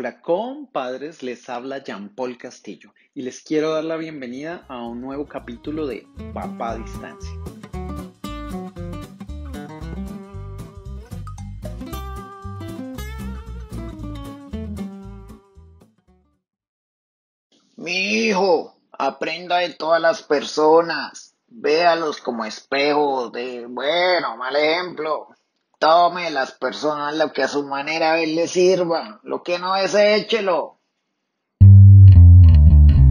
Hola compadres, les habla Jean Paul Castillo y les quiero dar la bienvenida a un nuevo capítulo de Papá a Distancia. Mi hijo, aprenda de todas las personas, véalos como espejos de, bueno, mal ejemplo. Tome las personas lo que a su manera él le sirva, lo que no es échelo.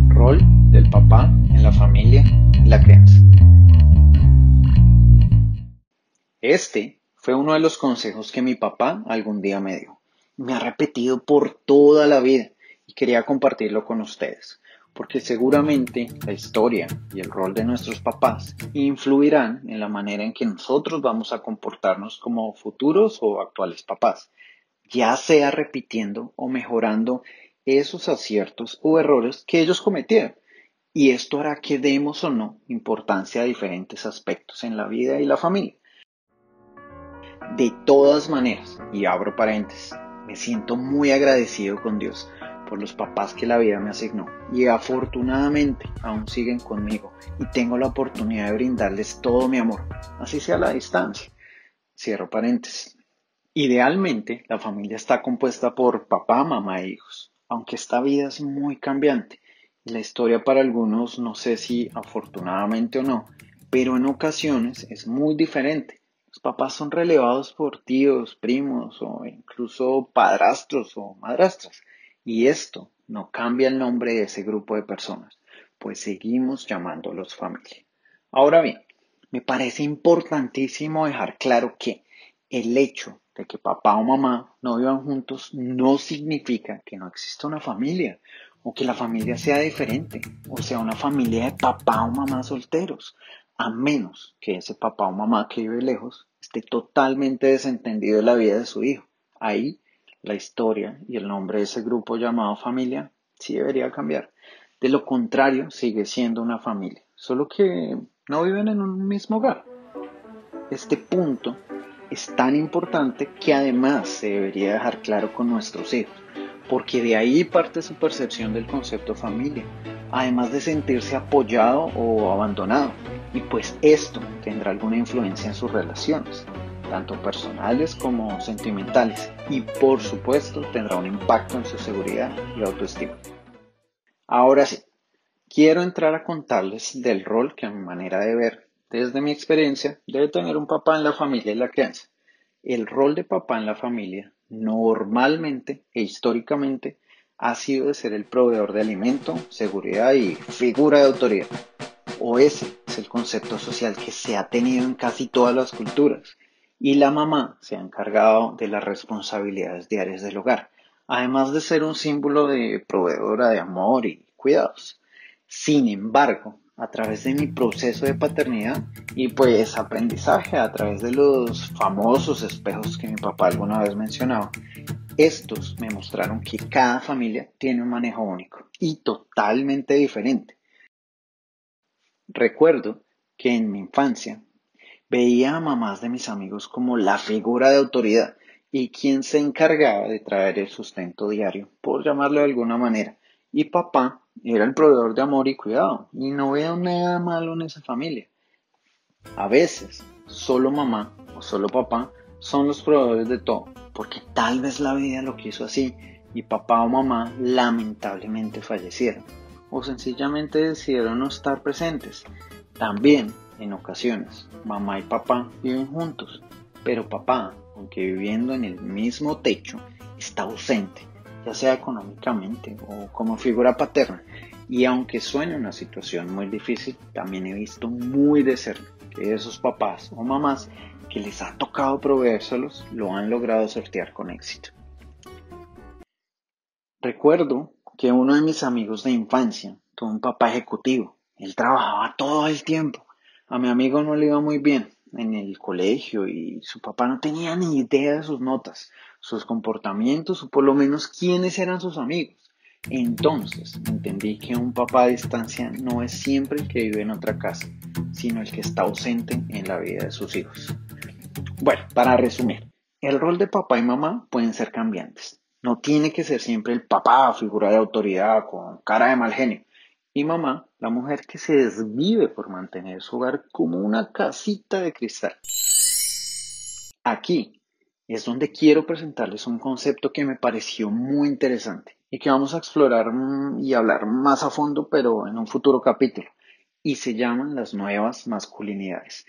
Rol del papá en la familia y la crianza. Este fue uno de los consejos que mi papá algún día me dio. Me ha repetido por toda la vida y quería compartirlo con ustedes porque seguramente la historia y el rol de nuestros papás influirán en la manera en que nosotros vamos a comportarnos como futuros o actuales papás, ya sea repitiendo o mejorando esos aciertos o errores que ellos cometieron. Y esto hará que demos o no importancia a diferentes aspectos en la vida y la familia. De todas maneras, y abro paréntesis, me siento muy agradecido con Dios por los papás que la vida me asignó y afortunadamente aún siguen conmigo y tengo la oportunidad de brindarles todo mi amor, así sea la distancia. Cierro paréntesis. Idealmente la familia está compuesta por papá, mamá e hijos, aunque esta vida es muy cambiante y la historia para algunos no sé si afortunadamente o no, pero en ocasiones es muy diferente. Los papás son relevados por tíos, primos o incluso padrastros o madrastras y esto no cambia el nombre de ese grupo de personas, pues seguimos llamándolos familia. Ahora bien, me parece importantísimo dejar claro que el hecho de que papá o mamá no vivan juntos no significa que no exista una familia o que la familia sea diferente o sea una familia de papá o mamá solteros, a menos que ese papá o mamá que vive lejos esté totalmente desentendido de la vida de su hijo. Ahí la historia y el nombre de ese grupo llamado familia sí debería cambiar. De lo contrario, sigue siendo una familia, solo que no viven en un mismo hogar. Este punto es tan importante que además se debería dejar claro con nuestros hijos, porque de ahí parte su percepción del concepto familia, además de sentirse apoyado o abandonado, y pues esto tendrá alguna influencia en sus relaciones tanto personales como sentimentales, y por supuesto tendrá un impacto en su seguridad y autoestima. Ahora sí, quiero entrar a contarles del rol que a mi manera de ver, desde mi experiencia, debe tener un papá en la familia y la crianza. El rol de papá en la familia normalmente e históricamente ha sido de ser el proveedor de alimento, seguridad y figura de autoridad. O ese es el concepto social que se ha tenido en casi todas las culturas y la mamá se ha encargado de las responsabilidades diarias del hogar, además de ser un símbolo de proveedora de amor y cuidados. Sin embargo, a través de mi proceso de paternidad y pues aprendizaje a través de los famosos espejos que mi papá alguna vez mencionaba, estos me mostraron que cada familia tiene un manejo único y totalmente diferente. Recuerdo que en mi infancia Veía a mamás de mis amigos como la figura de autoridad y quien se encargaba de traer el sustento diario, por llamarlo de alguna manera. Y papá era el proveedor de amor y cuidado, y no veo nada malo en esa familia. A veces, solo mamá o solo papá son los proveedores de todo, porque tal vez la vida lo quiso así y papá o mamá lamentablemente fallecieron, o sencillamente decidieron no estar presentes. También en ocasiones, mamá y papá viven juntos, pero papá, aunque viviendo en el mismo techo, está ausente, ya sea económicamente o como figura paterna. Y aunque suene una situación muy difícil, también he visto muy de cerca que esos papás o mamás que les ha tocado proveérselos lo han logrado sortear con éxito. Recuerdo que uno de mis amigos de infancia tuvo un papá ejecutivo. Él trabajaba todo el tiempo a mi amigo no le iba muy bien en el colegio y su papá no tenía ni idea de sus notas, sus comportamientos o por lo menos quiénes eran sus amigos. Entonces entendí que un papá a distancia no es siempre el que vive en otra casa, sino el que está ausente en la vida de sus hijos. Bueno, para resumir, el rol de papá y mamá pueden ser cambiantes, No tiene que ser siempre el papá, figura de autoridad, con cara de mal genio. Y mamá, la mujer que se desvive por mantener su hogar como una casita de cristal. Aquí es donde quiero presentarles un concepto que me pareció muy interesante y que vamos a explorar mm, y hablar más a fondo, pero en un futuro capítulo, y se llaman las nuevas masculinidades.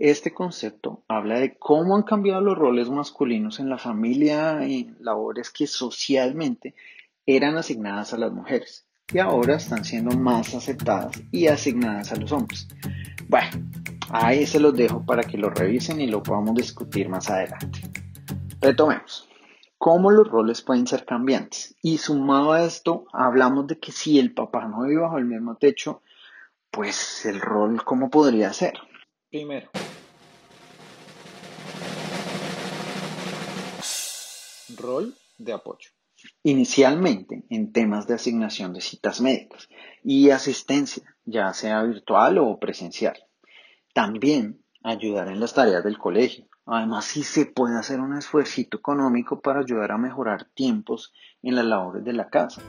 Este concepto habla de cómo han cambiado los roles masculinos en la familia y labores que socialmente eran asignadas a las mujeres y ahora están siendo más aceptadas y asignadas a los hombres. Bueno, ahí se los dejo para que lo revisen y lo podamos discutir más adelante. Retomemos. ¿Cómo los roles pueden ser cambiantes? Y sumado a esto, hablamos de que si el papá no vive bajo el mismo techo, pues el rol, ¿cómo podría ser? Primero, rol de apoyo. Inicialmente en temas de asignación de citas médicas y asistencia, ya sea virtual o presencial. También ayudar en las tareas del colegio. Además, sí se puede hacer un esfuerzo económico para ayudar a mejorar tiempos en las labores de la casa,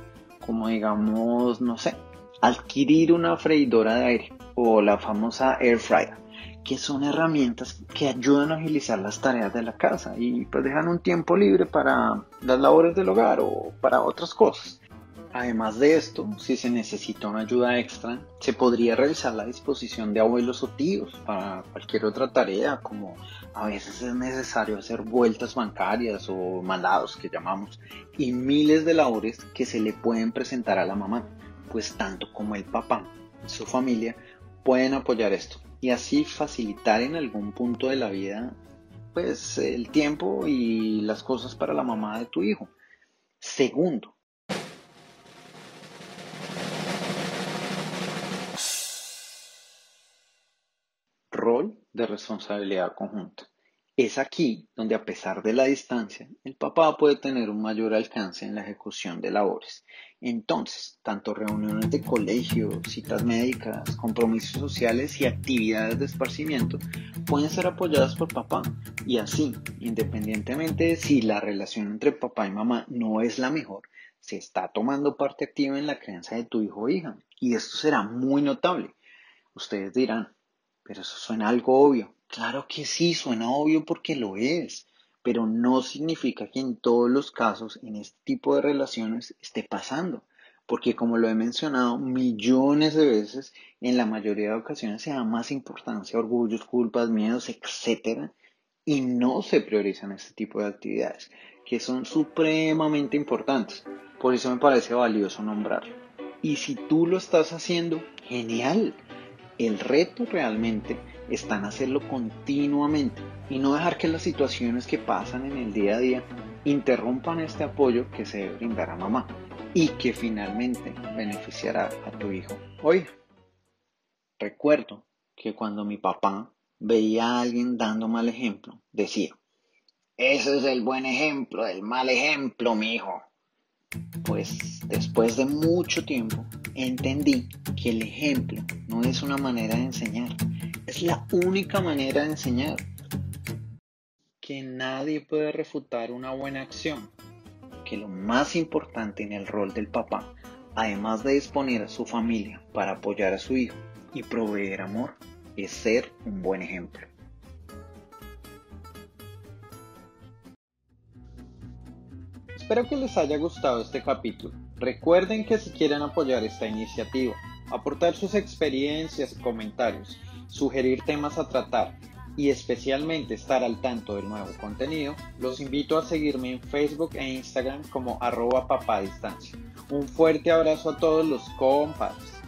como digamos, no sé, adquirir una freidora de aire o la famosa air fryer que son herramientas que ayudan a agilizar las tareas de la casa y pues dejan un tiempo libre para las labores del hogar o para otras cosas. Además de esto, si se necesita una ayuda extra, se podría realizar la disposición de abuelos o tíos para cualquier otra tarea, como a veces es necesario hacer vueltas bancarias o mandados que llamamos, y miles de labores que se le pueden presentar a la mamá, pues tanto como el papá, su familia, pueden apoyar esto y así facilitar en algún punto de la vida pues el tiempo y las cosas para la mamá de tu hijo. Segundo, rol de responsabilidad conjunta. Es aquí donde a pesar de la distancia, el papá puede tener un mayor alcance en la ejecución de labores. Entonces, tanto reuniones de colegio, citas médicas, compromisos sociales y actividades de esparcimiento pueden ser apoyadas por papá. Y así, independientemente de si la relación entre papá y mamá no es la mejor, se está tomando parte activa en la crianza de tu hijo o hija. Y esto será muy notable. Ustedes dirán, pero eso suena algo obvio. Claro que sí, suena obvio porque lo es, pero no significa que en todos los casos en este tipo de relaciones esté pasando, porque como lo he mencionado millones de veces, en la mayoría de ocasiones se da más importancia orgullos, culpas, miedos, etc. Y no se priorizan este tipo de actividades, que son supremamente importantes. Por eso me parece valioso nombrarlo. Y si tú lo estás haciendo, genial. El reto realmente están hacerlo continuamente y no dejar que las situaciones que pasan en el día a día interrumpan este apoyo que se debe brindar a mamá y que finalmente beneficiará a tu hijo. Hoy recuerdo que cuando mi papá veía a alguien dando mal ejemplo, decía, ese es el buen ejemplo, el mal ejemplo, mi hijo. Pues después de mucho tiempo entendí que el ejemplo no es una manera de enseñar, es la única manera de enseñar. Que nadie puede refutar una buena acción. Que lo más importante en el rol del papá, además de disponer a su familia para apoyar a su hijo y proveer amor, es ser un buen ejemplo. Espero que les haya gustado este capítulo. Recuerden que si quieren apoyar esta iniciativa, aportar sus experiencias y comentarios, sugerir temas a tratar y especialmente estar al tanto del nuevo contenido, los invito a seguirme en Facebook e Instagram como arroba papadistancia. Un fuerte abrazo a todos los compadres.